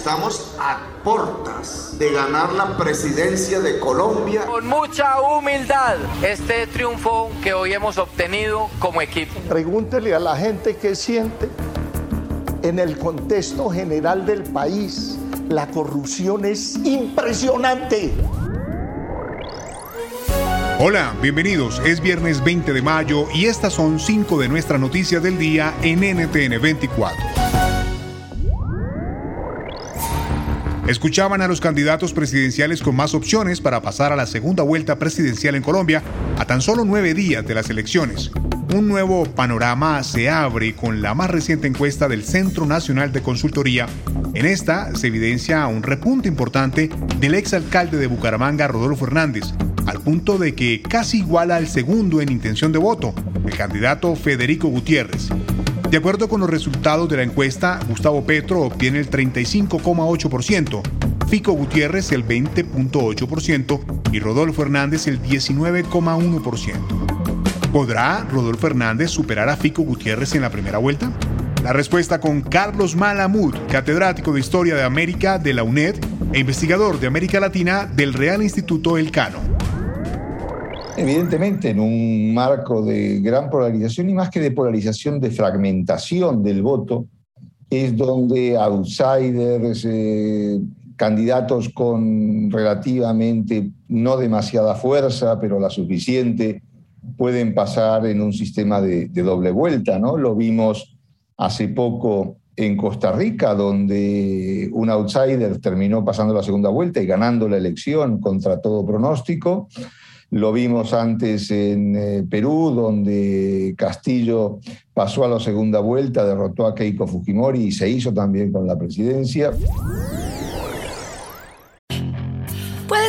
Estamos a portas de ganar la presidencia de Colombia. Con mucha humildad, este triunfo que hoy hemos obtenido como equipo. Pregúntele a la gente qué siente en el contexto general del país. La corrupción es impresionante. Hola, bienvenidos. Es viernes 20 de mayo y estas son cinco de nuestras noticias del día en NTN 24. Escuchaban a los candidatos presidenciales con más opciones para pasar a la segunda vuelta presidencial en Colombia a tan solo nueve días de las elecciones. Un nuevo panorama se abre con la más reciente encuesta del Centro Nacional de Consultoría. En esta se evidencia un repunte importante del exalcalde de Bucaramanga, Rodolfo Hernández, al punto de que casi iguala al segundo en intención de voto, el candidato Federico Gutiérrez. De acuerdo con los resultados de la encuesta, Gustavo Petro obtiene el 35,8%, Fico Gutiérrez el 20,8% y Rodolfo Hernández el 19,1%. ¿Podrá Rodolfo Hernández superar a Fico Gutiérrez en la primera vuelta? La respuesta con Carlos Malamud, catedrático de Historia de América de la UNED e investigador de América Latina del Real Instituto Elcano. Evidentemente, en un marco de gran polarización y más que de polarización, de fragmentación del voto, es donde outsiders, eh, candidatos con relativamente no demasiada fuerza, pero la suficiente, pueden pasar en un sistema de, de doble vuelta. ¿no? Lo vimos hace poco en Costa Rica, donde un outsider terminó pasando la segunda vuelta y ganando la elección contra todo pronóstico. Lo vimos antes en eh, Perú, donde Castillo pasó a la segunda vuelta, derrotó a Keiko Fujimori y se hizo también con la presidencia.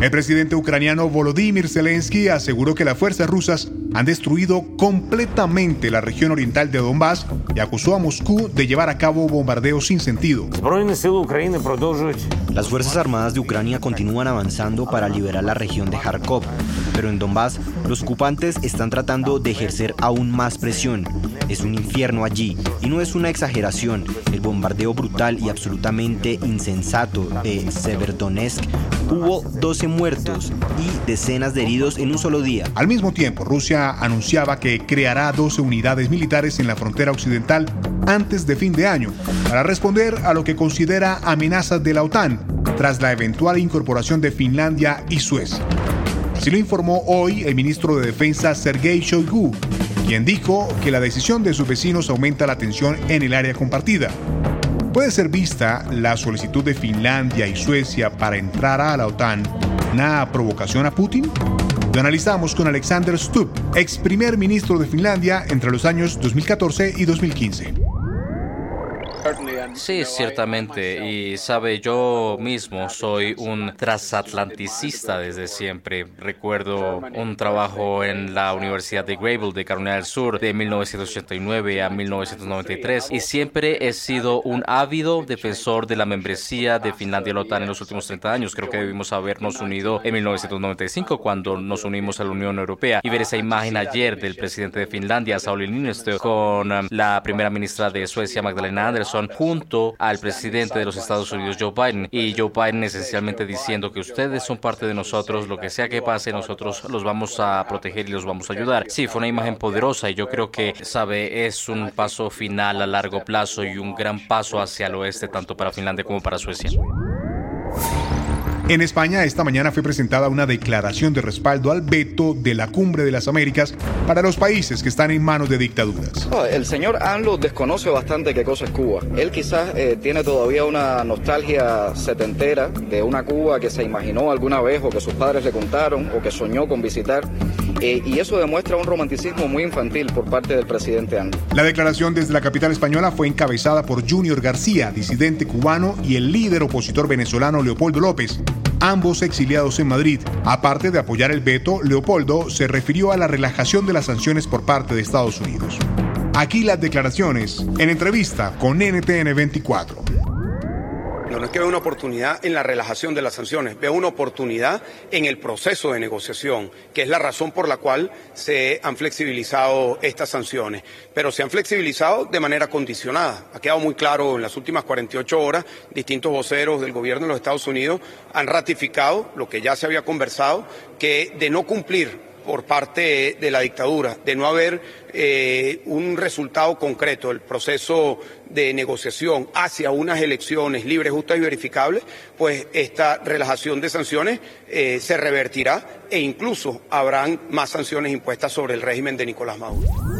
El presidente ucraniano Volodymyr Zelensky aseguró que las fuerzas rusas han destruido completamente la región oriental de Donbass y acusó a Moscú de llevar a cabo bombardeos sin sentido. Las Fuerzas Armadas de Ucrania continúan avanzando para liberar la región de Kharkov, pero en Donbass los ocupantes están tratando de ejercer aún más presión. Es un infierno allí y no es una exageración. El bombardeo brutal y absolutamente insensato de Severodonetsk hubo 12 muertos y decenas de heridos en un solo día. Al mismo tiempo, Rusia anunciaba que creará 12 unidades militares en la frontera occidental antes de fin de año para responder a lo que considera amenazas de la OTAN tras la eventual incorporación de Finlandia y Suecia. Así lo informó hoy el ministro de Defensa Sergei Shoigu, quien dijo que la decisión de sus vecinos aumenta la tensión en el área compartida puede ser vista la solicitud de Finlandia y Suecia para entrar a la OTAN una provocación a Putin? Lo analizamos con Alexander Stubb, ex primer ministro de Finlandia entre los años 2014 y 2015. Sí, ciertamente. Y sabe, yo mismo soy un transatlanticista desde siempre. Recuerdo un trabajo en la Universidad de Grable de Carolina del Sur de 1989 a 1993 y siempre he sido un ávido defensor de la membresía de Finlandia a la OTAN en los últimos 30 años. Creo que debimos habernos unido en 1995 cuando nos unimos a la Unión Europea y ver esa imagen ayer del presidente de Finlandia, Sauli Niinistö, con um, la primera ministra de Suecia, Magdalena Andersson, junto al presidente de los Estados Unidos, Joe Biden, y Joe Biden esencialmente diciendo que ustedes son parte de nosotros, lo que sea que pase, nosotros los vamos a proteger y los vamos a ayudar. Sí, fue una imagen poderosa y yo creo que, sabe, es un paso final a largo plazo y un gran paso hacia el oeste, tanto para Finlandia como para Suecia. En España, esta mañana fue presentada una declaración de respaldo al veto de la Cumbre de las Américas para los países que están en manos de dictaduras. El señor ANLO desconoce bastante qué cosa es Cuba. Él quizás eh, tiene todavía una nostalgia setentera de una Cuba que se imaginó alguna vez o que sus padres le contaron o que soñó con visitar. Eh, y eso demuestra un romanticismo muy infantil por parte del presidente ANLO. La declaración desde la capital española fue encabezada por Junior García, disidente cubano, y el líder opositor venezolano Leopoldo López ambos exiliados en Madrid. Aparte de apoyar el veto, Leopoldo se refirió a la relajación de las sanciones por parte de Estados Unidos. Aquí las declaraciones en entrevista con NTN 24. No, es que veo una oportunidad en la relajación de las sanciones, veo una oportunidad en el proceso de negociación, que es la razón por la cual se han flexibilizado estas sanciones. Pero se han flexibilizado de manera condicionada. Ha quedado muy claro en las últimas 48 horas, distintos voceros del gobierno de los Estados Unidos han ratificado lo que ya se había conversado, que de no cumplir por parte de la dictadura, de no haber eh, un resultado concreto del proceso de negociación hacia unas elecciones libres, justas y verificables, pues esta relajación de sanciones eh, se revertirá e incluso habrán más sanciones impuestas sobre el régimen de Nicolás Maduro.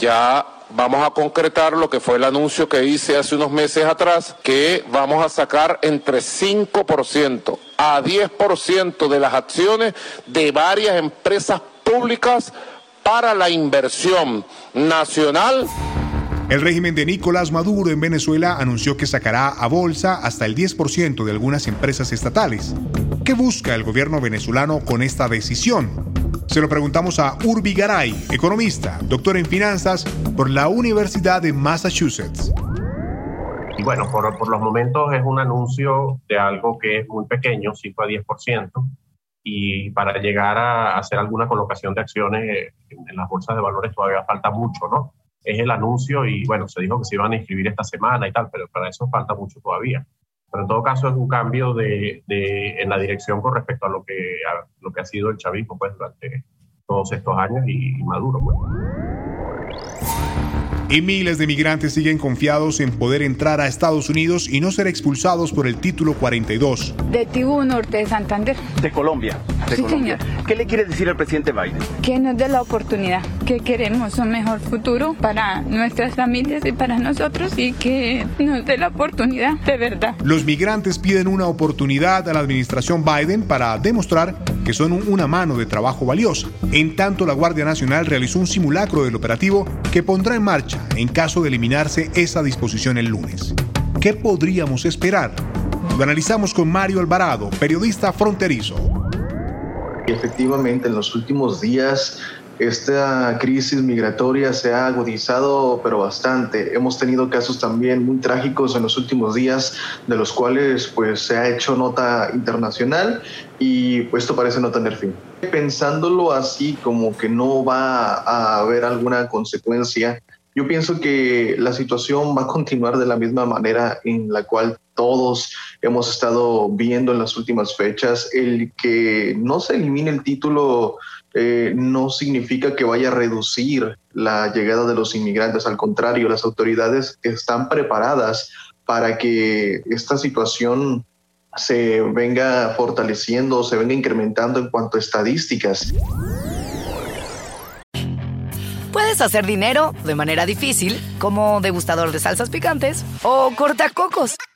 Ya vamos a concretar lo que fue el anuncio que hice hace unos meses atrás, que vamos a sacar entre 5% a 10% de las acciones de varias empresas públicas para la inversión nacional. El régimen de Nicolás Maduro en Venezuela anunció que sacará a bolsa hasta el 10% de algunas empresas estatales. ¿Qué busca el gobierno venezolano con esta decisión? Se lo preguntamos a Urbi Garay, economista, doctor en finanzas por la Universidad de Massachusetts. Y bueno, por, por, los momentos es un anuncio de algo que es muy pequeño, 5 a 10%, y para llegar a hacer alguna colocación de acciones en, las bolsas de valores todavía falta mucho, ¿no? Es el anuncio y bueno, se dijo que se iban a inscribir esta semana y tal, pero para eso falta mucho todavía. Pero en todo caso es un cambio de, de, en la dirección con respecto a lo que, a lo que ha sido el chavismo pues, durante todos estos años y, y Maduro. Pues. Y miles de migrantes siguen confiados en poder entrar a Estados Unidos y no ser expulsados por el título 42. De Tibú Norte de Santander. De Colombia. De sí, Colombia. señor. ¿Qué le quiere decir al presidente Biden? Que nos dé la oportunidad, que queremos un mejor futuro para nuestras familias y para nosotros y que nos dé la oportunidad de verdad. Los migrantes piden una oportunidad a la administración Biden para demostrar que son una mano de trabajo valiosa. En tanto, la Guardia Nacional realizó un simulacro del operativo que pondrá en marcha en caso de eliminarse esa disposición el lunes. ¿Qué podríamos esperar? Lo analizamos con Mario Alvarado, periodista fronterizo. Efectivamente, en los últimos días esta crisis migratoria se ha agudizado, pero bastante. Hemos tenido casos también muy trágicos en los últimos días, de los cuales pues se ha hecho nota internacional y pues esto parece no tener fin. Pensándolo así, como que no va a haber alguna consecuencia, yo pienso que la situación va a continuar de la misma manera en la cual todos hemos estado viendo en las últimas fechas. El que no se elimine el título eh, no significa que vaya a reducir la llegada de los inmigrantes. Al contrario, las autoridades están preparadas para que esta situación se venga fortaleciendo, se venga incrementando en cuanto a estadísticas. Puedes hacer dinero de manera difícil, como degustador de salsas picantes, o cortacocos,